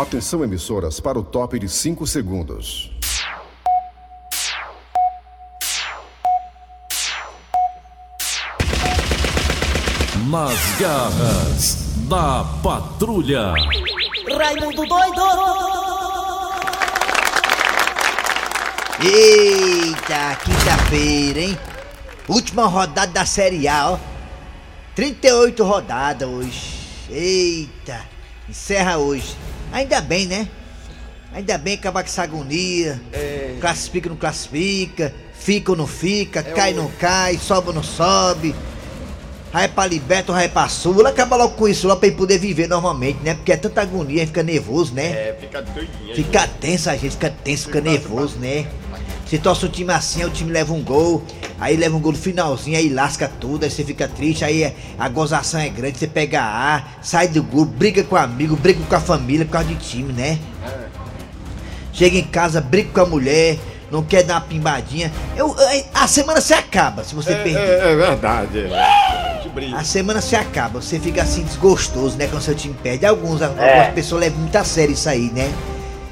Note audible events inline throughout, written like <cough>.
Atenção, emissoras, para o top de 5 segundos. Nas garras da patrulha. Raimundo doido! Eita, quinta-feira, hein? Última rodada da Série A, ó. 38 rodadas hoje. Eita, encerra hoje. Ainda bem, né? Ainda bem acabar com essa agonia. Classifica ou não classifica, fica ou não fica, cai ou não cai, sobe ou não sobe. Vai pra liberta ou vai pra sula, acaba logo com isso lá pra ele poder viver normalmente, né? Porque é tanta agonia, fica nervoso, né? É, fica doidinho. Fica tenso, a gente fica tenso, fica nervoso, né? Você torce o time assim, aí o time leva um gol, aí leva um gol no finalzinho, aí lasca tudo, aí você fica triste, aí é- a gozação é grande, você pega ar, sai do grupo, briga com amigo, briga com a família por causa de time, né? Chega em casa, briga com a mulher, não quer dar uma pimbadinha. Eu, a semana se acaba se você É, perder. é, é verdade. é. A. A semana se acaba, você fica assim desgostoso, né? Quando seu time perde. Alguns, algumas pessoas levam muito a sério isso aí, né?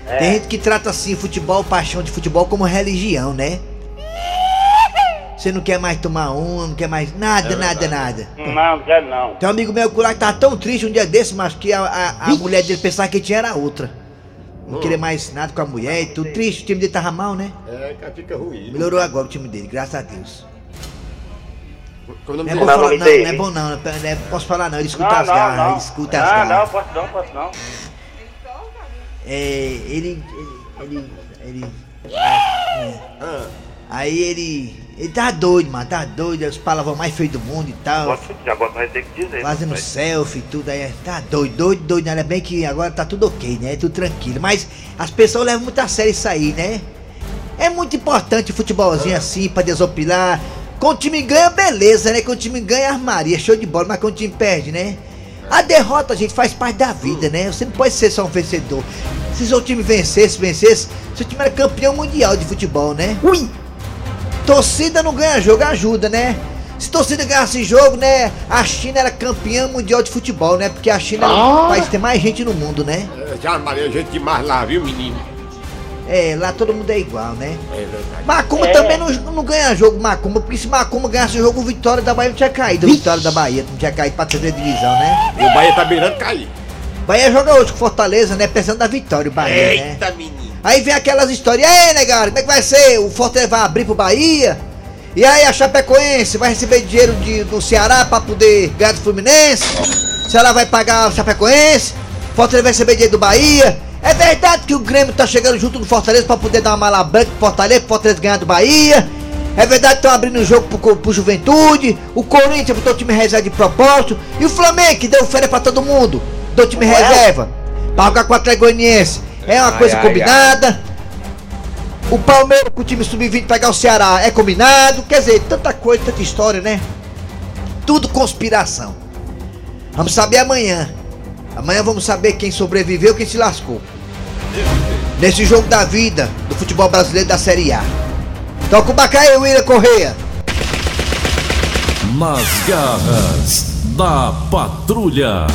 Tem gente que trata assim futebol, paixão de futebol como religião, né? Você não quer mais tomar um, não quer mais nada, nada, nada. Não, quer não. Tem um amigo meu que lá que tava tão triste um dia desse, mas que a, a, a mulher dele pensava que tinha era outra. Não queria mais nada com a mulher e tudo. Triste, o time dele tava mal, né? É, fica ruim. Melhorou agora o time dele, graças a Deus. Não é bom falar, não, não é bom não, não é- posso falar não, ele escuta Não, as não, garras, não. ele escuta as Não, garras. não, posso não, posso não. É, ele. Ele. Ele. ele é, Ah, aí ele. Ele tá doido, mano, tá doido, os palavrões mais feios do mundo e tal. Posso, agora vai ter que dizer. Fazendo mas- selfie e tudo aí. Tá doido, doido, doido. Ainda bem que agora tá tudo ok, né? Tudo tranquilo. Mas as pessoas levam muito a sério isso aí, né? É muito importante o futebolzinho assim pra desopilar. Quando o time ganha, beleza, né? Quando o time ganha, armaria, show de bola. Mas quando o time perde, né? A derrota, gente, faz parte da vida, né? Você não pode ser só um vencedor. Se seu time vencesse, vencesse, seu time era campeão mundial de futebol, né? Ui! Torcida não ganha jogo, ajuda, né? Se torcida ganhasse jogo, né? A China era campeã mundial de futebol, né? Porque a China é o país que tem mais gente no mundo, né? é, já Maria, gente demais lá, viu, menino? É, lá todo mundo é igual, né? É verdade. Macumba É. também não, não ganha jogo, Macumba, porque se Macumba ganhasse o jogo, o Vitória da Bahia não tinha caído. O Vitória da Bahia não tinha caído pra terceira divisão, né? E o Bahia tá beirando cair. Bahia joga hoje com Fortaleza, né? Pensando na vitória, o Bahia, né? Eita, menino. Aí vem aquelas histórias, e aí, negado, como é que vai ser? O Fortaleza vai abrir pro Bahia? E aí a Chapecoense vai receber dinheiro de- do Ceará pra poder ganhar do Fluminense? O Ceará vai pagar o Chapecoense? O Fortaleza vai receber dinheiro do Bahia? É verdade que o Grêmio tá chegando junto do Fortaleza pra poder dar uma mala branca pro Fortaleza, pro Fortaleza ganhar do Bahia? É verdade que estão abrindo o jogo pro, pro Juventude? O Corinthians botou o time reserva de propósito? E o Flamengo que deu férias pra todo mundo? Deu time reserva? Pra jogar com o Atlético? É uma Ai, coisa ai, combinada? O Palmeiras com o time sub-20 pegar o Ceará é combinado? Quer dizer, tanta coisa, tanta história, né? Tudo conspiração. Vamos saber amanhã. Amanhã vamos saber quem sobreviveu e quem se lascou. Nesse jogo da vida do futebol brasileiro da Série A. Toca o Bacaí, William Correia. Nas garras da patrulha.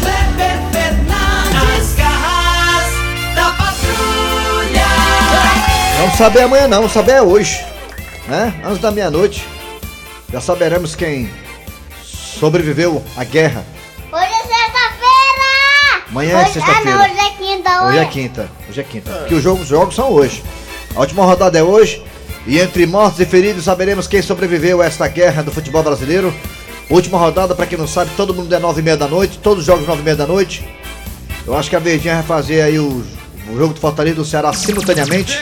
Kleber Fernandes, garras da patrulha. Vamos saber amanhã não, vamos saber é hoje. Né? Antes da meia-noite. Já saberemos quem sobreviveu à guerra. Hoje é sexta-feira! Amanhã é Hoje- sexta-feira. Não, hoje quinta. Hoje é quinta. Hoje é quinta. Porque os jogos, os jogos são hoje. A última rodada é hoje. E entre mortos e feridos saberemos quem sobreviveu a esta guerra do futebol brasileiro. Última rodada, pra quem não sabe, todo mundo é nove e meia da noite. Todos os jogos nove e meia da noite. Eu acho que a Verdinha vai fazer aí o, o jogo do Fortaleza do Ceará simultaneamente.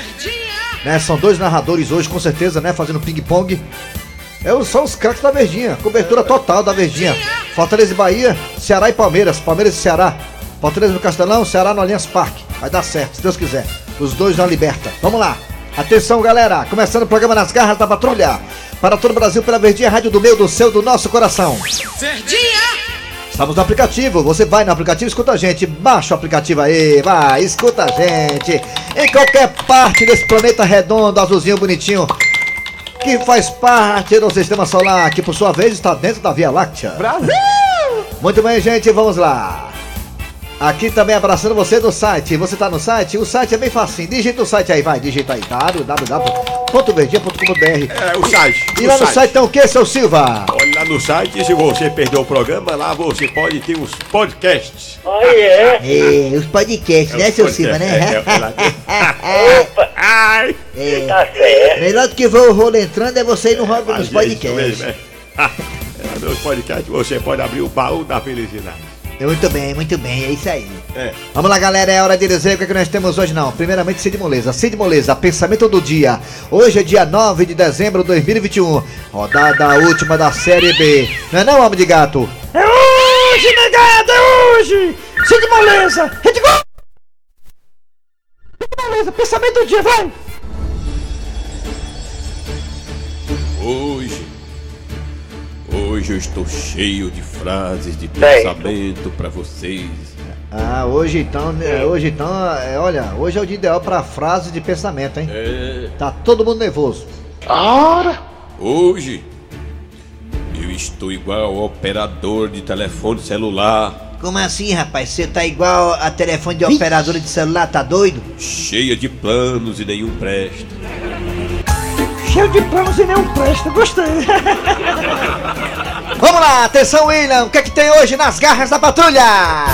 Né? São dois narradores hoje, com certeza, né? Fazendo ping-pong. É, são os craques da Verdinha. Cobertura total da Verdinha. Fortaleza e Bahia, Ceará e Palmeiras. Palmeiras e Ceará. Fortaleza no Castelão, Ceará no Allianz Parque. Vai dar certo, se Deus quiser. Os dois na liberta. Vamos lá. Atenção, galera. Começando o programa Nas Garras da Patrulha. Para todo o Brasil, pela Verdinha, rádio do meu, do seu, do nosso coração. Estamos no aplicativo, você vai no aplicativo, escuta a gente, baixa o aplicativo aí, vai, escuta a gente. Em qualquer parte desse planeta redondo, azulzinho, bonitinho, que faz parte do sistema solar, que por sua vez está dentro da Via Láctea. Brasil! Muito bem, gente, vamos lá. Aqui também abraçando você do site. Você tá no site? O site é bem facinho. Digita o site aí, vai. Digita aí. www.verdia.com.br É, o site. E o lá no site tem o que, seu Silva? Olha lá no site, se você perdeu o programa, lá você pode ter os podcasts. Aí é. É, os podcasts, né, Os seu podcasts, Silva, né? é, é, lá tem. <laughs> Opa, Ai! tá certo. Melhor do que ver o rolo entrando é você ir no rolo dos é podcasts. mesmo, é. <laughs> É, Nos podcasts você pode abrir o baú da felicidade. Muito bem, muito bem, é isso aí. É. Vamos lá, galera, é hora de dizer o que, é que nós temos hoje, não. Primeiramente, Cid Moleza. Cid Moleza, pensamento do dia. Hoje é dia 9 de dezembro de 2021. Rodada última da Série B. Não é não, homem de gato? É hoje, negado, é hoje! Cid Moleza, rede gol! Cid Moleza, pensamento do dia, vai! Hoje eu estou cheio de frases de pensamento pra vocês. Ah, hoje então, né, hoje então, é, olha, hoje é o dia ideal pra frase de pensamento, hein? É. Tá todo mundo nervoso. Hoje. Eu estou igual ao operador de telefone celular, Como assim, rapaz? Você tá igual a telefone de operadora de celular, tá doido? cheia de planos e nenhum presta. Cheio de planos e nenhum presta, gostei. <laughs> Vamos lá, atenção, William. O que é que tem hoje nas garras da patrulha?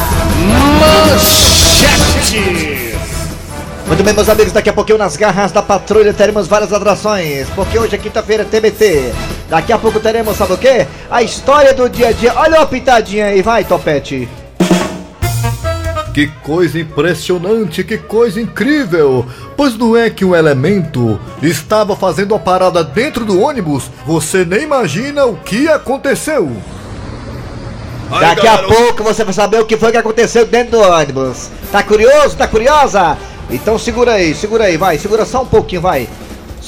Muito bem, meus amigos, daqui a pouquinho nas garras da patrulha teremos várias atrações, porque hoje é quinta-feira TBT. Daqui a pouco teremos, sabe o quê? A história do dia a dia. Olha a pitadinha aí, vai, Topete. Que coisa impressionante, que coisa incrível! Pois não é que um elemento estava fazendo a parada dentro do ônibus? Você nem imagina o que aconteceu! Daqui a pouco você vai saber o que foi que aconteceu dentro do ônibus. Tá curioso? Tá curiosa? Então segura aí, segura aí, vai, segura só um pouquinho, vai.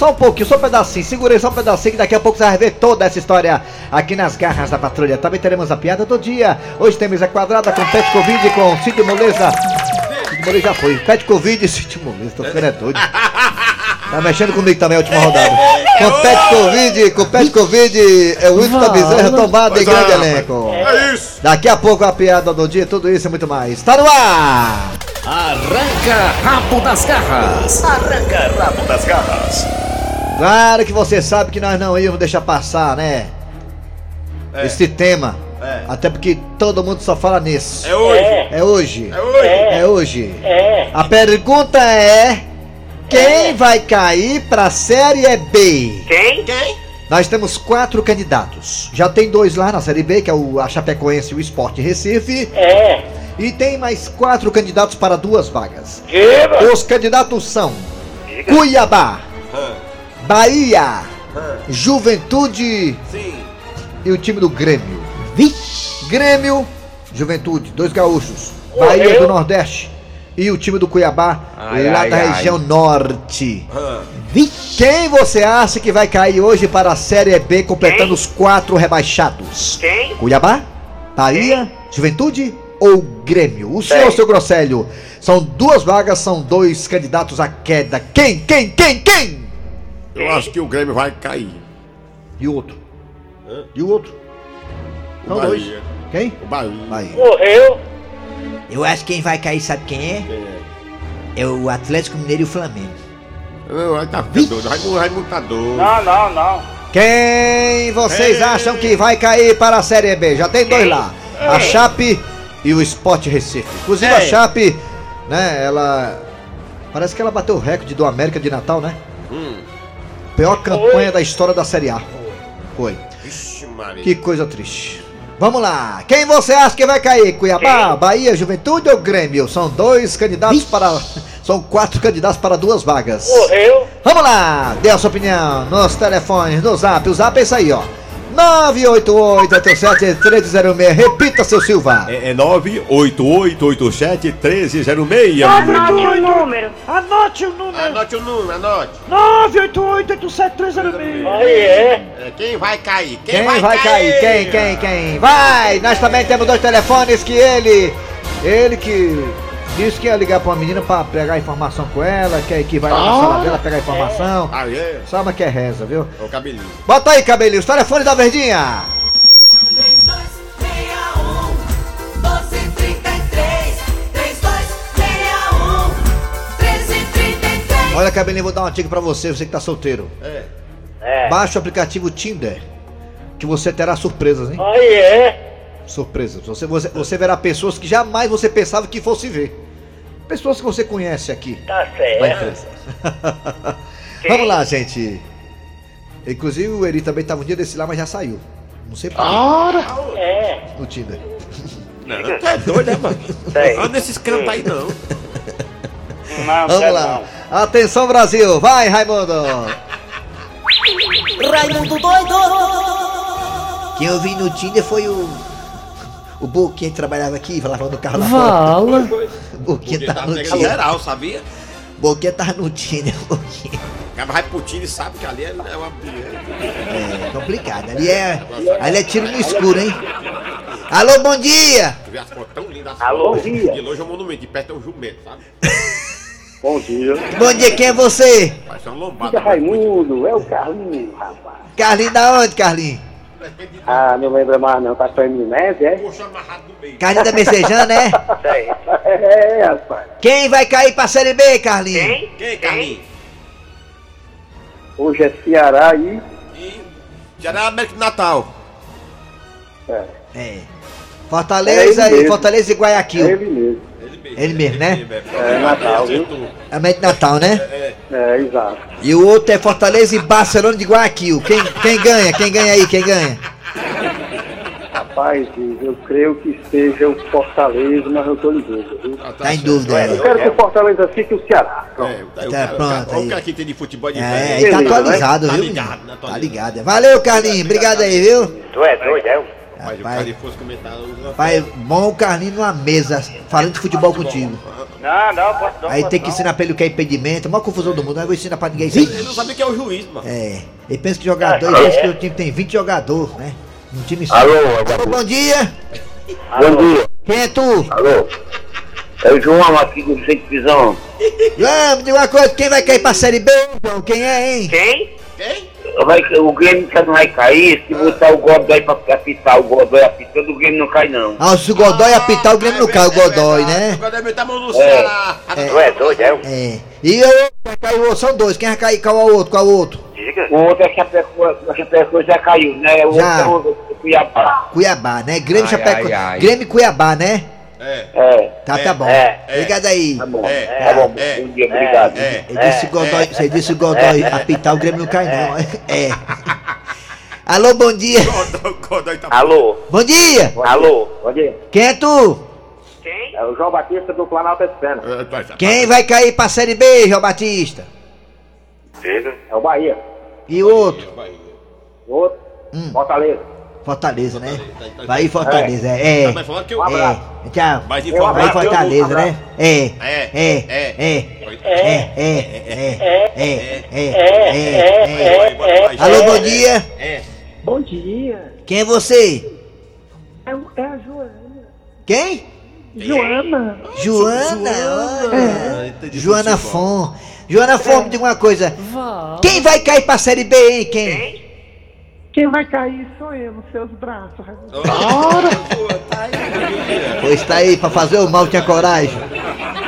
Só um pouquinho, só um pedacinho, segura aí só um pedacinho que daqui a pouco você vai ver toda essa história aqui nas garras da patrulha. Também teremos a piada do dia. Hoje temos a quadrada com Pet Covid com Cid Moleza. Cid Moleza já foi. Pet Covid e Cid Moleza, tô ficando é doido. Tá mexendo comigo também a última <laughs> rodada. Com Pet Covid, com Pet Covid, é o Wilton da Bezerra tombado em é, grande elenco. É isso! Daqui a pouco a piada do dia, tudo isso e muito mais. Tá no ar! Arranca rabo das garras. Arranca rabo das garras. Claro que você sabe que nós não íamos deixar passar, né? Esse tema. É. Até porque todo mundo só fala nisso. É hoje! É hoje. É hoje! É hoje. É. A pergunta é: quem vai cair pra Série B? Quem? Nós temos quatro candidatos. Já tem dois lá na Série B, que é o a Chapecoense e o Sport Recife. É. E tem mais quatro candidatos para duas vagas. Diga. Os candidatos são Diga. Cuiabá, Bahia, hã, Juventude Sim! e o time do Grêmio. Grêmio, Juventude, dois gaúchos. Bahia do Nordeste e o time do Cuiabá, Ai, lá ai, da ai. região norte. Hã. Quem você acha que vai cair hoje para a Série B, completando Quem? os quatro rebaixados? Quem? Cuiabá, Bahia, Juventude ou Grêmio? O senhor, Quem? seu Grosselho, são duas vagas, são dois candidatos à queda. Quem, quem, quem, quem? Eu acho que o Grêmio vai cair. E o outro? Hã? E o outro? O São dois. Bahia. Quem? O Bahia. Bahia. Morreu. Eu acho que quem vai cair, sabe quem é? Quem é? É o Atlético Mineiro e o Flamengo. Não, vai tá doido. Raimundo tá doido. Não, não, não. Quem vocês Ei. acham que vai cair para a Série B? Já tem dois Quem? lá. A Ei. Chape e o Sport Recife. Inclusive a Ei. Chape, né, ela... Parece que ela bateu o recorde do América de Natal, né? Hum. Pior campanha da história da Série A. Foi. Vixe, Maria. Que coisa triste. Vamos lá. Quem você acha que vai cair? Cuiabá? Bahia, Juventude ou Grêmio? São dois candidatos para... São quatro candidatos para duas vagas. Morreu. Vamos lá, dê a sua opinião nos telefones, no zap. O zap é isso aí, ó. 988-87-1306. Repita, seu Silva. É, é 98887-1306. Anote o número. Anote o número. Anote o número, anote. 988-87-1306. Aí é. É, quem vai cair? Quem vai cair? Quem, quem, quem? Vai! Nós também temos dois telefones que ele. Ele que disse que ia ligar pra uma menina pra pegar informação com ela, que, que vai lá na sala ah, dela pegar é. informação. Aê! é? Sabe que é reza, viu? É o cabelinho. Bota aí, cabelinho, o telefone da Verdinha. 3261 1233 3261 1333 Olha, cabelinho, vou dar uma dica pra você, você que tá solteiro. É. É. Baixa o aplicativo Tinder, que você terá surpresas, hein? Aí é. Surpresas. Você, você, você verá pessoas que jamais você pensava que fosse ver. Pessoas que você conhece aqui. Tá certo. <laughs> Vamos lá, gente. Inclusive o Eri também tava um dia desse lá, mas já saiu. Não sei por quê. É. No Tinder. Não, tu é doido, né, mano? Anda nesses cantos aí, não. Não, <laughs> Vamos quero lá. não. Atenção, Brasil. Vai, Raimundo. Raimundo doido. Quem eu vi no Tinder foi o. O Boquinha que trabalhava aqui, falava no carro lá Vala. fora. O Boquinha tava tá no Tinder. geral, sabia? Boquinha tava no Tinder, Boquinha. O cara vai pro time e sabe que ali é é uma... É complicado. Ali é. Ali é tiro no escuro, hein? Alô, bom dia! Tu vê as fotos tão lindas. as Alô, fotos. dia. De longe é um monumento, de perto é um jumento, sabe? Bom dia. Bom dia, quem é você? Parece uma lombada. Raimundo, é o Carlinho, rapaz. Carlinho da onde, Carlinho? Ah, não lembra mais não, tá com a Eminente, é? Poxa, amarrado no meio. Carlinho da Messejana, né? <laughs> É, rapaz. Quem vai cair pra Série B, Carlinho? Quem, Carlinhos? Hoje é Ceará e... E... Já era América do Natal. É, É. Fortaleza É e. Fortaleza e é Guayaquil. mesmo. Ele mesmo. Ele mesmo, né? É, Natal, viu? América de Natal, né? É, exato. E o outro é Fortaleza e Barcelona de Guayaquil. Quem, quem ganha? Quem ganha aí? Quem ganha? Rapaz, eu creio que seja o Fortaleza, mas eu tô ligando, viu? Tá em dúvida, Eu é. quero que o Fortaleza fique o Ceará. É, daí o Tá, cara- o pronto, Olha aí. o cara que tem de futebol de É, aí tá Beleza, atualizado, né? viu? Tá ligado, menino? né? Tá ligado. Valeu, Carlinhos. Obrigado aí, viu? Tu é doido, é? Mas o Rapaz. cara fosse comentar... uma- Pai, bom o Carlinhos numa mesa, falando de futebol contigo. Não, não, posso não. Aí tem que ensinar pra ele o que é impedimento, a maior confusão do mundo, não vou ensinar pra ninguém isso. Ele não sabe o que é o juiz, mano. É, ele pensa que jogador, ele pensa que o time tem 20 jogadores, né? Um time só. Alô, Alô, bom dia! Bom dia. Quem é tu? Alô. É o João aqui do Centro Prisão. João, me diga uma coisa, quem vai cair pra Série B, João? Quem é, hein? Quem? Vai, o Grêmio já não vai cair, se botar o Godoy pra apitar, o Godoy apitando, o Grêmio não cai não. Ah, se o Godoy apitar, o Grêmio não cai, o Godoy, O né? Godoy meteu a mão no Ceará. Tu é doido, é? É. E eu, vai cair o outro, são dois, quem vai cair, qual é o outro, qual é o outro? Diga. O outro é Chapecoense, o já caiu, né? O Já. outro é o Cuiabá. Cuiabá, né? Grêmio Ai, Chapeco... ai, ai. Grêmio e Cuiabá, né? É. É, Tá, É, tá bom. é, é. Obrigado aí. tá bom. É, tá bom, é, bom dia, obrigado. É. Ele disse o Godoy, você disse o Godoy apitar, o Grêmio não cai não. É. Alô, bom dia. Godoy, Godoy tá... Alô, Bom dia. alô. Bom dia. Quem é tu? Quem? É o João Batista do Planalto. É, vai. Quem vai cair pra Série B, João Batista? É o Bahia. E o outro? O outro, Hum. Fortaleza. Fortaleza, né? Fortaleza, tá- Vai Fortaleza, é. Tá, mas falando que eu... É. Tchau. Mas Eu informar... Vai Fortaleza, né? É. É, É. é, É. é. É. É. É. É. É. É. Vai, Alô, bom é, dia. É. Bom dia. Quem é você? É, é a Joana. Quem? Joana. Joana. Ah, Joana. Fon. Joana Fon, me diga uma coisa. Quem vai cair pra Série B, hein? Quem? Quem vai cair sou eu nos seus braços. Ora! Tá. Pois tá aí pra fazer o mal, tinha coragem.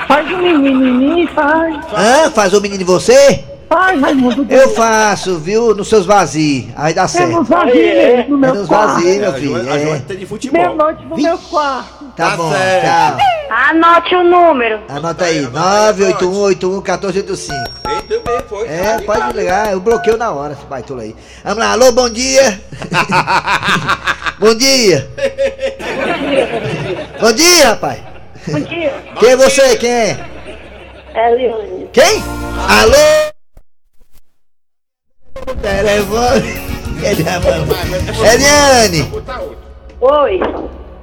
Faz um menininho, faz. Hã? Faz o menino de você? Faz, Raimundo. Eu faço, viu? Nos seus vazios. Aí dá É certo. nos vazios, no É meu nos quarto. vazios, meu filho. A É. de futebol. Meia-noite no Vi- meu quarto. Tá Tá bom, certo. tchau. Anote o número. Anota aí, Vai, vai, 981811485. Eita, bem, foi. É, pode ligar, eu bloqueio na hora esse baitola aí. Vamos lá, alô, bom dia. <laughs> bom dia. Bom dia, rapaz. Bom dia. Quem é você? Quem é? Eliane. Quem? Alô? Telefone. Eliane, Botar outro. Oi.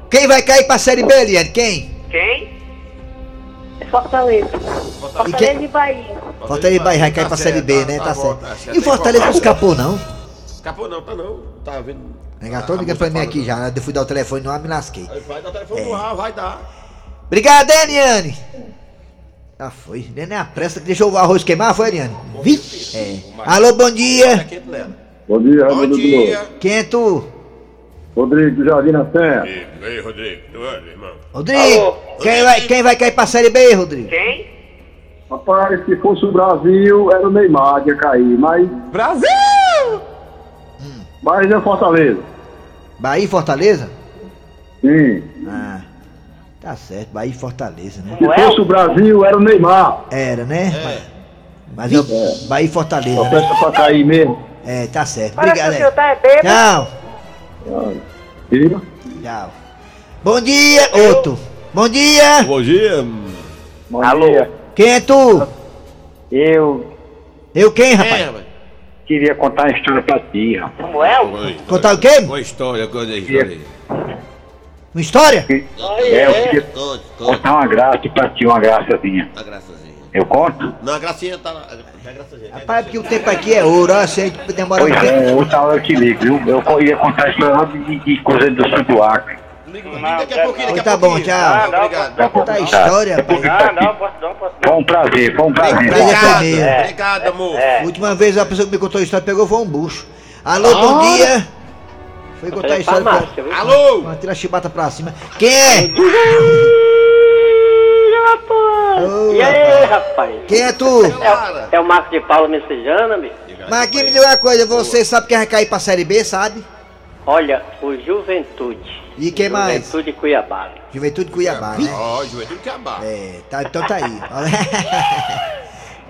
Quem vai cair pra Série B, Eliane? Quem? Quem? Fortaleza. Fortaleza e Bahia. Fortaleza vai, vai cair pra Série B, né? Tá certo. E o Fortaleza não escapou, não? Escapou não, tá não. Tá vendo? Tô ligando pra mim aqui já, né? Eu fui dar o telefone no ar, me lasquei. Aí vai dar o telefone no ar, vai dar. Obrigado, Eliane. Já foi. Nem a pressa que deixou o arroz queimar, foi, Eliane? Vi? É. Alô, bom Tá dia. nela. Bom dia, Bom dia. Quem é tu? Rodrigo do Jardim na Serra. Ei, ei, Rodrigo. Tu é, irmão. Rodrigo. Quem vai, quem vai cair pra Série B, Rodrigo? Quem? Rapaz, se fosse o Brasil, era o Neymar que ia cair, mas. Brasil! Mas é Fortaleza. Bahia e Fortaleza? Sim. Ah, tá certo, Bahia e Fortaleza, né? Se fosse o Brasil, era o Neymar. Era, né? Mas eu, Bahia e Fortaleza, Só né? peça pra cair mesmo. É, tá certo. Parece Obrigado que o aí. senhor tá é bêbado. Tchau. Viu? Tchau. Bom dia, Outro. Bom dia. Bom dia. Alô? Quem é tu? Eu Eu quem, rapaz? queria contar uma história pra ti, rapaz. Oi. Contar o quê? Uma história, coisa aí, história. Uma história? É, eu queria Conte, conte. contar uma graça pra ti, uma graçazinha. A graçazinha. Eu conto? Não, a gracinha tá lá. A. Rapaz, porque o tempo aqui é ouro, ó, se a gente demora Pois um tempo. é, outra hora eu te ligo, viu? Eu ia contar a história de, de coisa do Santo Acre. Daqui a pouquinho, daqui a tá bom, pouquinho. tchau. Obrigado. Daqui a pouco. Conta a história, rapaz. Foi um prazer, foi um prazer. Obrigado, meu. obrigado, amor. A última vez a pessoa que me contou a história pegou foi um bucho. Alô, bom dia. Foi contar a história. Pra... Alô? Tirar a chibata pra cima. Quem é? Ô, E aí, rapaz? Quem é tu? É, é o Marcos de Paula Messejana, bicho? Mas aqui me diga uma coisa, você sabe quem vai cair pra Série B, sabe? Olha, o Juventude. E quem mais? Juventude Cuiabá. Juventude Cuiabá, né? Ó, Juventude que abaixo. É, tá, então tá aí.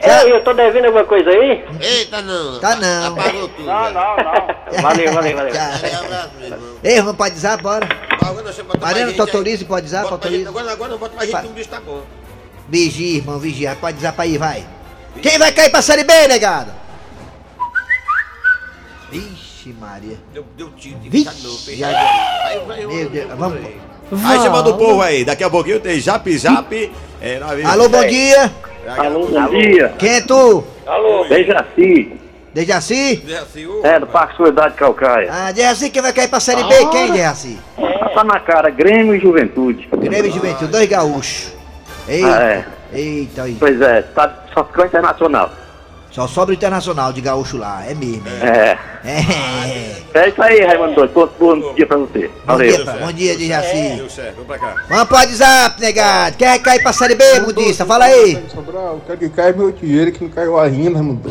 Ei, <laughs> <laughs> eu tô devendo alguma coisa aí? Eita, não. Tá não. Apagou tudo. Não, não, não. Valeu, valeu, valeu. Ei, vamos pode usar, bora. Mariana, autoriza pode gente, autoriza. Agora, agora não bota mais gente, tudo isso tá bom. Vigia, irmão, vigia. Pode pra ir, vai. Quem vai cair pra Série B, negado? Vixe, Maria. Deu, deu tiro de Vixe, já- Aí, vai, Meu Deus, vamos. Aí chamando o povo aí, daqui a pouquinho tem Jap Jap. É, Alô, bom dia. Alô, bom dia. Quem é tu? Alô? Dejaci. Dejaci? É ô, É, do Parque Solidade Calcaia. Ah, Dejaci, quem vai cair pra Série B? Quem, Dejaci? Tá na cara, Grêmio e Juventude. Grêmio e Juventude, dois gaúchos. Eita, Ah, é. eita aí. Pois é, tá, só ficou internacional. Só sobra o internacional de gaúcho lá, é mesmo. É. É. É. É isso aí, Raimundo Doido. Bom, bom dia pra você. Bom Valeu. dia, pra- bom dia, Dejaci. Deu certo, vamos pra cá. Vamos pro WhatsApp, negado. Vai cair pra Série B, mundista? Fala aí. Sobral, eu quero que caia meu dinheiro que não caiu ainda, mano.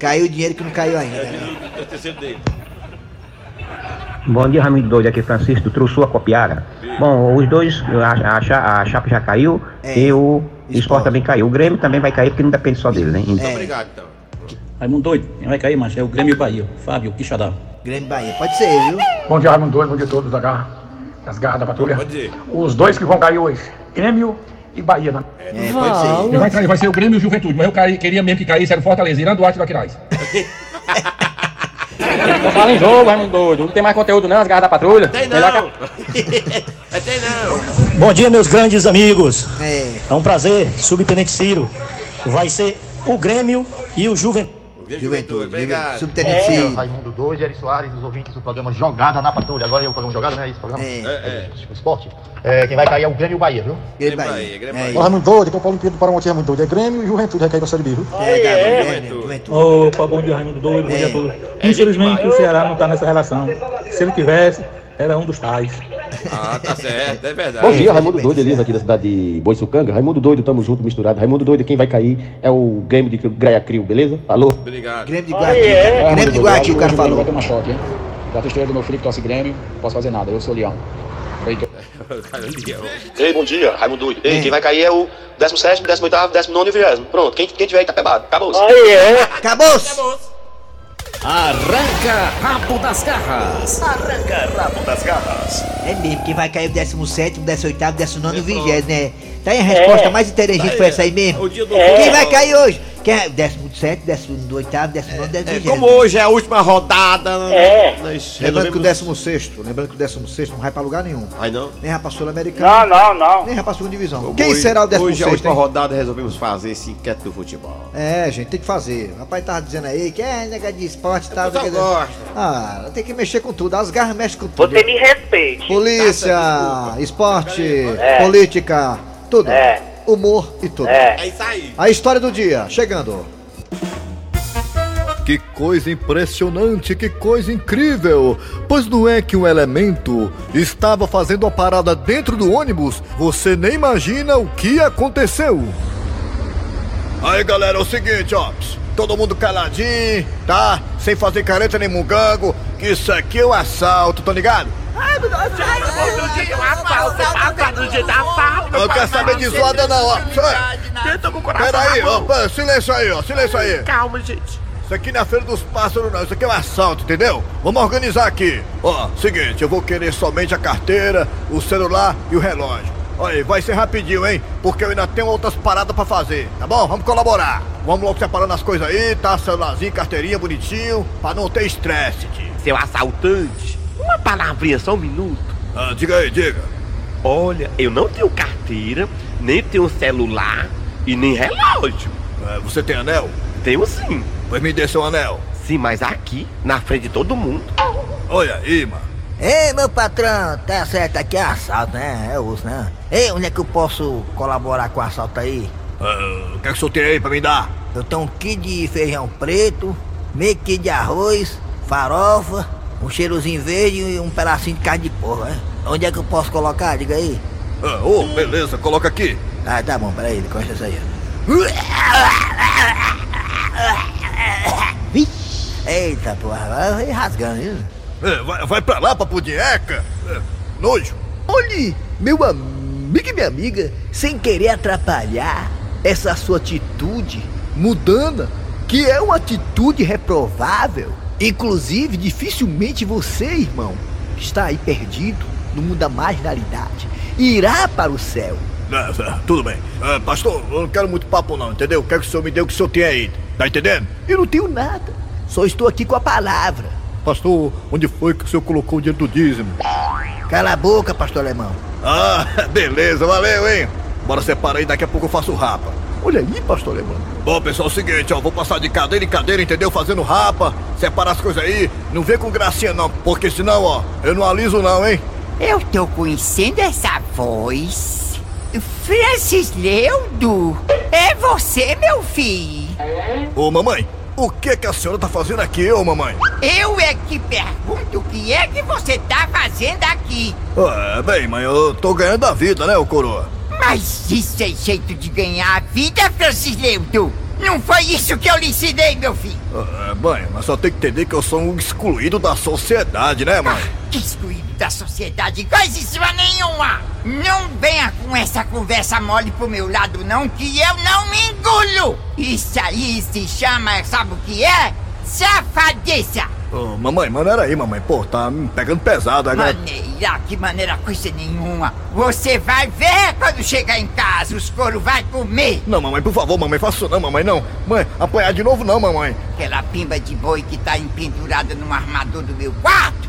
Caiu o dinheiro que não caiu ainda. né? É o terceiro dele. Bom dia, Raimundo Doido, aqui é Francisco, trouxe sua copiara. Bom, os dois, a, a, a Chapa já caiu É. e o Sport. Sport também caiu. O Grêmio também vai cair porque não depende só dele, né? Então, É. Obrigado, então. Raimundo doido, quem vai cair, macho? É o Grêmio e o Bahia. Fábio Quixadá. Grêmio Bahia, pode ser, viu? Bom dia, Raimundo Doido, bom dia a todos da garra, das garras da patrulha. Pode dizer. Os dois que vão cair hoje, Grêmio e Bahia, né? É, pode ser. Vai cair vai ser o Grêmio e o Juventude, mas eu caí- queria mesmo que caísse era o Fortaleza, Irã Duarte do Aquiraz. <laughs> Não fala em jogo, Raimundo doido. Não tem mais conteúdo não, as garras da patrulha. Tem não. <laughs> É, tem não. Bom dia, meus grandes amigos. É. É um prazer, Subtenente Ciro. Vai ser o Grêmio e o Juventude. Juventude, Obrigado. Subtenente Ciro. Raimundo Doido, Eri Soares, os ouvintes do programa Jogada na Patrulha. Agora é o programa Jogada, não é isso? o Programa? É. É, O esporte. É, quem vai cair é o Grêmio e o Bahia, viu? Grêmio Bahia, Bahia. Grêmio É, Bahia. Raimundo Doido, aqui é o Paulo Pedro do Paramonte Raimundo Doido. É Grêmio e Juventude, vai cair pra Série B, viu? é, Grêmio, Juventude. Juventude. Opa, bom dia, Raimundo doido. Bom dia a todos. Infelizmente, o Ceará não tá nessa relação. Se ele tivesse, era um dos tais. Ah, tá certo, é verdade. Bom dia, Raimundo Doido, Elisa, aqui da cidade de Boiçucanga. Raimundo Doido, tamo junto, misturado. Raimundo Doido, quem vai cair é o Grêmio de Graia Crio, beleza? Alô? Obrigado. Grêmio de Guarati. Grêmio de Guarati, o cara falou. Vai tomar choque, hein? Já testemunha do meu filho que torce Grêmio, não posso fazer nada, eu sou leão. Cara, leão. <laughs> Ei, bom dia, Raimundo Doido. Ei, quem vai cair é o 17, 18, 19 e 20. Pronto, quem, quem tiver Itapebado, acabou. Acabou-se. Arranca rabo das garras. Arranca rabo das garras. É mesmo, quem vai cair o 17, 18, 19 e 20, né? Tá aí a resposta mais inteligente foi essa aí mesmo. O dia do Quem vai cair hoje? É? 17, 18, 19, 20. É, como hoje é a última rodada, É. nós Lembrando que o resolvemos... 16, lembrando que o 16 não vai pra lugar nenhum. Ai, não? Nem vai pra Sul-Americana. Não, não, não. Nem vai pra segunda divisão. Como Quem hoje- será o Hoje é a 16? última hein? rodada resolvemos fazer esse enquete do futebol. É, gente, tem que fazer. O rapaz tava dizendo aí que é negócio de esporte e tal. pessoal não sei o que. gosta. Ah, tem que mexer com tudo. As garras mexem com tudo. Você me respeite. Polícia, esporte, política, tudo. É. Humor e tudo. É. É isso aí. A história do dia, chegando. Que coisa impressionante, que coisa incrível! Pois não é que um elemento estava fazendo a parada dentro do ônibus? Você nem imagina o que aconteceu. Aí galera, é o seguinte, ó. Todo mundo caladinho, tá? Sem fazer careta nem mungango, que isso aqui é um assalto, tá ligado? Ai, meu Deus, Eu não quero saber de zoada não, ó. Eu tô com o coração Pera aí, na ó, mão. pera, silêncio aí, ó, silêncio aí. Calma, gente. Isso aqui não é feira dos pássaros não, isso aqui é um assalto, entendeu? Vamos organizar aqui. Ó, seguinte, eu vou querer somente a carteira, o celular e o relógio. Olha aí, vai ser rapidinho, hein? Porque eu ainda tenho outras paradas pra fazer, tá bom? Vamos colaborar. Vamos logo separando as coisas aí, tá? Celularzinho, carteirinha, bonitinho, pra não ter estresse, tio. Seu assaltante, uma palavrinha, só um minuto. Ah, diga aí, diga. Olha, eu não tenho carteira, nem tenho celular e nem relógio. É, você tem anel? Tenho sim. Pois me dê seu anel. Sim, mas aqui, na frente de todo mundo. Olha aí, mano. Ei, meu patrão, tá certo, aqui é assalto, né? É osso, né? Ei, onde é que eu posso colaborar com o assalto aí? Ah, o que é que o senhor tem aí pra me dar? Eu tenho um quilo de feijão preto, meio quilo de arroz, farofa, um cheirozinho verde e um pedacinho de carne de porco, né? Onde é que eu posso colocar? Diga aí. Ah, ô, beleza, coloca aqui. Ah, tá bom, peraí, encosta isso aí. Eita, porra, vai rasgando, viu? É, vai, vai pra lá, papudieca. É, nojo. Olhe, meu amigo e minha amiga, sem querer atrapalhar essa sua atitude mudana, que é uma atitude reprovável. Inclusive, dificilmente você, irmão, que está aí perdido no mundo da marginalidade, irá para o céu. É, é, tudo bem. É, pastor, eu não quero muito papo não, entendeu? Quero que o senhor me dê o que o senhor tem aí. Tá entendendo? Eu não tenho nada, só estou aqui com a palavra. Pastor, onde foi que o senhor colocou o dinheiro do dízimo? Cala a boca, pastor alemão. Ah, <laughs> beleza, valeu, hein? Bora separar aí, daqui a pouco eu faço rapa. Olha aí, pastor alemão. Bom, pessoal, é o seguinte, ó, vou passar de cadeira em cadeira, entendeu? Fazendo rapa, separar as coisas aí. Não vem com gracinha não, porque senão, ó, eu não aliso não, hein? Eu tô conhecendo essa voz. Francis Leudo, é você, meu filho? Ô, mamãe, o que que a senhora tá fazendo aqui, ô, mamãe? Eu é que pergunto o que é que você tá fazendo aqui. É, bem, mãe, eu tô ganhando a vida, né, ô coroa? Mas isso é jeito de ganhar a vida, Francis Leudo. Não foi isso que eu lhe ensinei, meu filho. É, mãe, mas só tem que entender que eu sou um excluído da sociedade, né, mãe? Que excluído da sociedade, coisíssima nenhuma! Não venha com essa conversa mole pro meu lado, não, que eu não me engulo! Isso aí se chama, sabe o que é? Safadeza! Ô, mamãe, maneira aí, mamãe. Pô, tá me pegando pesado agora. Maneira, que maneira coisa nenhuma! Você vai ver quando chegar em casa, os couro vai comer! Não, mamãe, por favor, mamãe, faça isso não, mamãe, não. Mãe, apanhar de novo não, mamãe. Aquela pimba de boi que tá empendurada no armador do meu quarto?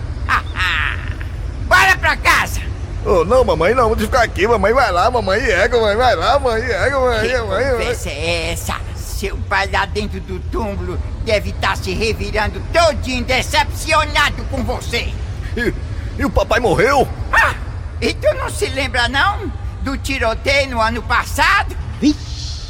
Bora pra casa! Ô, não, mamãe, não, vamos ficar aqui, mamãe, vai lá, mamãe, ega, mãe, vai lá, mãe, ega, mãe, Que mãe, mãe. conversa é essa? Seu pai lá dentro do túmulo deve estar se revirando todinho decepcionado com você. E, e o papai morreu? Ah, e tu não se lembra não? Do tiroteio no ano passado?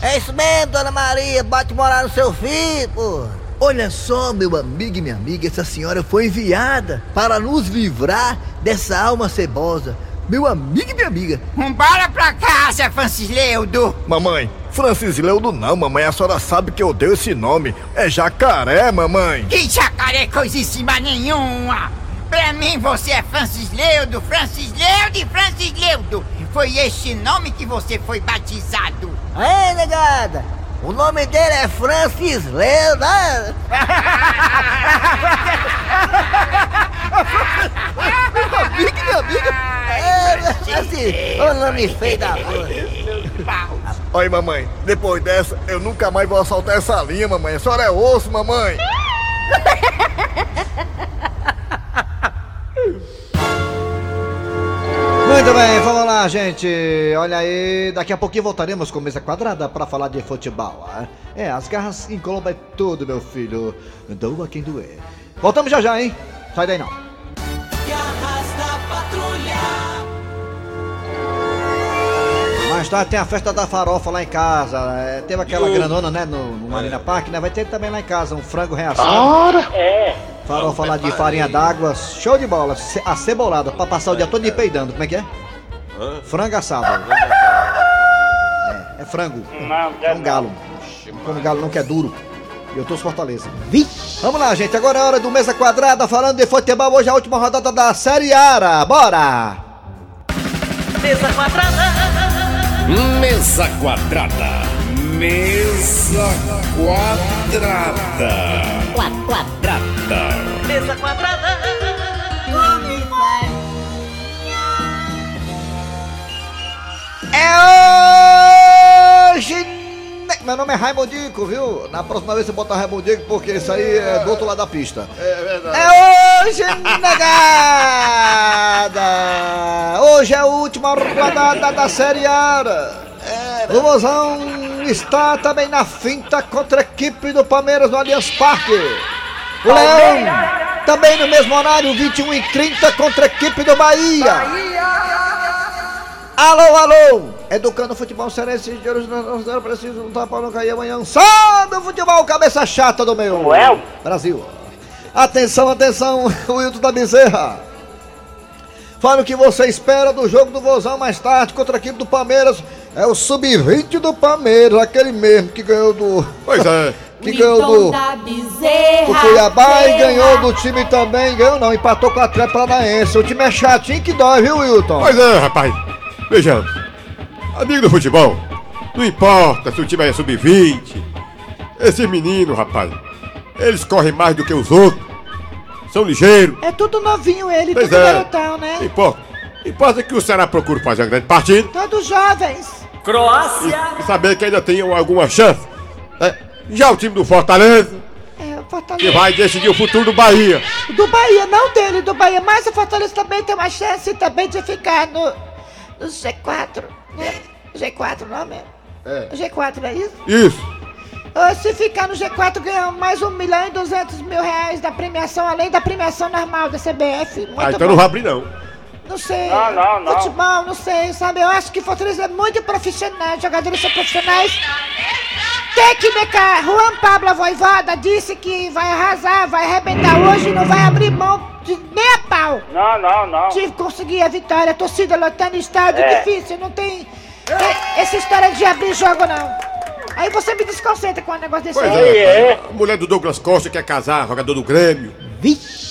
É isso mesmo, dona Maria, bate morar no seu filho, pô. Olha só, meu amigo e minha amiga, essa senhora foi enviada para nos livrar dessa alma cebosa. Meu amigo e minha amiga. Bora pra casa, Francis Leudo. Mamãe, Francis Leudo não, mamãe, a senhora sabe que eu dei esse nome. É jacaré, mamãe. Que jacaré coisíssima nenhuma! Pra mim você é Francis Leudo, Francis Leudo e Francis Leudo. Foi este nome que você foi batizado. Ei, negada, o nome dele é Francis Leudo. né? Meu amigo minha amiga. É, assim, o nome feio da porra. Olha, mamãe, depois dessa, eu nunca mais vou assaltar essa linha, mamãe. A senhora é osso, mamãe. <laughs> Muito bem, vamos lá, gente. Olha aí, daqui a pouquinho voltaremos com mesa quadrada para falar de futebol. ah. É, as garras englobam tudo, meu filho. Doa quem doer. Voltamos já já, hein? Sai daí não. Mais tarde tem a festa da farofa lá em casa. É, teve aquela grandona, né, no, no Marina Park, né? Vai ter também lá em casa um frango reação. É. Farofa lá de farinha d'água, show de bola, ce- acebolada, pra passar o dia todo peidando. Como é que é? Frango assado. É, é frango. Não, É um galo. Não come galo não, que é duro. E eu torço Fortaleza. Vamos lá, gente. Agora é hora do Mesa Quadrada, falando de futebol. Hoje é a última rodada da Série A. Bora! Mesa quadrada. Mesa quadrada. Mesa quadrada. Quadrada. Mesa quadrada. É hoje. né? Meu nome é Raimundico, viu? Na próxima vez você bota Raimundico, porque isso aí é do outro lado da pista. É verdade. É hoje, negada! Hoje é a última rodada da Série A. O Mozão está também na finta contra a equipe do Palmeiras no Allianz Parque. O Leão também no mesmo horário, 21 e 30 contra a equipe do Bahia. Alô, alô! Educando o futebol cearense de hoje nós não preciso lutar para não cair amanhã. Só do futebol, cabeça chata do meu. Brasil. Atenção, atenção, <laughs> o Wilton da Bezerra. Fala o que você espera do jogo do Vozão mais tarde contra a equipe do Palmeiras. É o sub-20 do Palmeiras, aquele mesmo que ganhou do. <laughs> Pois é. que ganhou do, do Cuiabá e ganhou do time também. Ganhou não, empatou com o Atlético Paranaense. O time é chatinho que dói, viu, Wilton? Pois é, rapaz. Veja, amigo do futebol, não importa se o time é sub-20. Esses meninos, rapaz, eles correm mais do que os outros. São ligeiros. É tudo novinho ele, Pois tudo é. garotão, né? Não importa. Importa que o Ceará procure fazer uma grande partida Todos jovens. e saber que ainda tem alguma chance. né? Já o time do Fortaleza, É, o que Fortaleza. vai decidir o futuro do Bahia. Do Bahia, não dele, do Bahia. Mas o Fortaleza também tem uma chance também de ficar no, no G4, né? G4 não mesmo? É. G4 é isso? Isso. Ou se ficar no G4 ganhar mais um milhão e duzentos mil reais da premiação, além da premiação normal da CBF. Muito Ah, então bom. não vai abrir não. Não sei. Não, não, não. Futebol, não sei, sabe? Eu acho que Fortaleza é muito profissional, jogadores são profissionais. Técnica, Juan Pablo Voivoda disse que vai arrasar, vai arrebentar hoje e não vai abrir mão de nem a pau. Não, não, não. De conseguir a vitória, torcida lotando estádio, É. difícil, não tem e- essa história de abrir jogo não. Aí você me desconcentra com um negócio desse Pois aí. é. A mulher do Douglas Costa quer casar, jogador do Grêmio.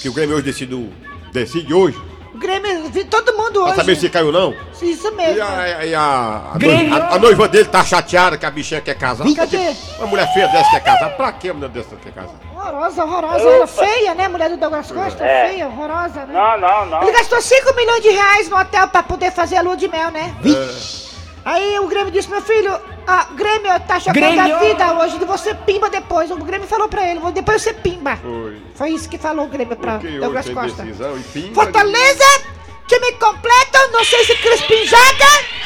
Que o Grêmio hoje decide, decide hoje. O Grêmio, todo mundo Pra hoje. saber se caiu não. Isso mesmo. E a, e a, a, noiva, a- a noiva dele tá chateada que a bichinha quer casar. Cadê? Uma mulher feia dessa quer casar. Pra que a mulher dessa quer casar? Horrorosa, horrorosa. Ela feia, né? Mulher do Douglas Costa, É. feia, horrorosa, né? Não, não, não. Ele gastou 5 milhões de reais no hotel pra poder fazer a lua de mel, né? É. Aí o Grêmio disse, meu filho, a Grêmio tá chocando Grêmio. a vida hoje, de você pimba depois. O Grêmio falou pra ele, depois você pimba. Foi. Foi isso que falou o Grêmio pra Douglas Costa. Fortaleza, time completo, não sei se Crispim joga.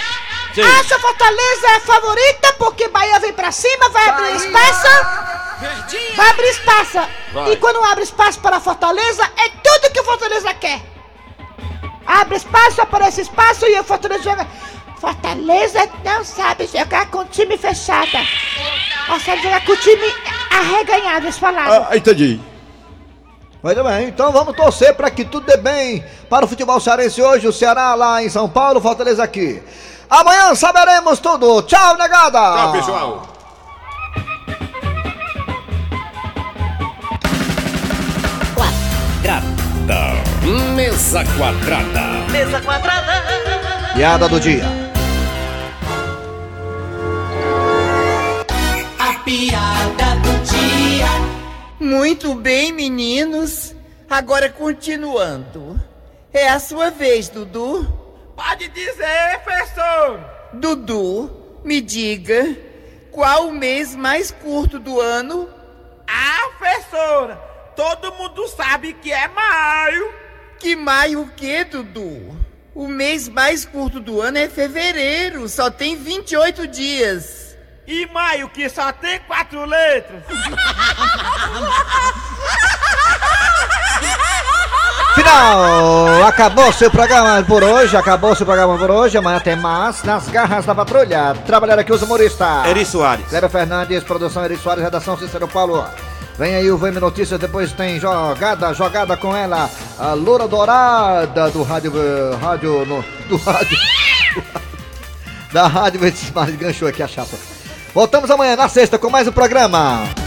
Sim. Acho Fortaleza é favorita porque Bahia vem pra cima, vai abrir espaço. Vai abrir espaço. Vai. E quando abre espaço para a Fortaleza, é tudo que o Fortaleza quer. Abre espaço, aparece espaço e o Fortaleza joga. Fortaleza não sabe jogar com time fechado. Ela sabe jogar com time arreganhado, eles falaram. Ah, entendi. Muito bem, então vamos torcer para que tudo dê bem para o futebol cearense hoje. O Ceará lá em São Paulo, Fortaleza aqui. Amanhã saberemos tudo. Tchau, negada! Tchau, pessoal. Quadrada. Mesa quadrada. Mesa quadrada. Piada do dia. Piada do dia. Muito bem, meninos. Agora continuando. É a sua vez, Dudu. Pode dizer, professor. Dudu, me diga qual o mês mais curto do ano? Ah, professora, todo mundo sabe que é maio. Que maio o quê, Dudu? O mês mais curto do ano é fevereiro, só tem 28 dias. E maio que só tem quatro letras. Final! Acabou seu programa por hoje, acabou seu programa por hoje. Amanhã tem mais nas garras da patrulha. Trabalhar aqui os humoristas. Eri Soares. Cléber Fernandes, produção Eri Soares, redação Cícero Paulo. Vem aí o VM Notícias, depois tem jogada, jogada com ela, a loura dourada do rádio, rádio, no, do rádio, <laughs> da rádio Verdes Mares, ganchou aqui a chapa. Voltamos amanhã na sexta com mais um programa.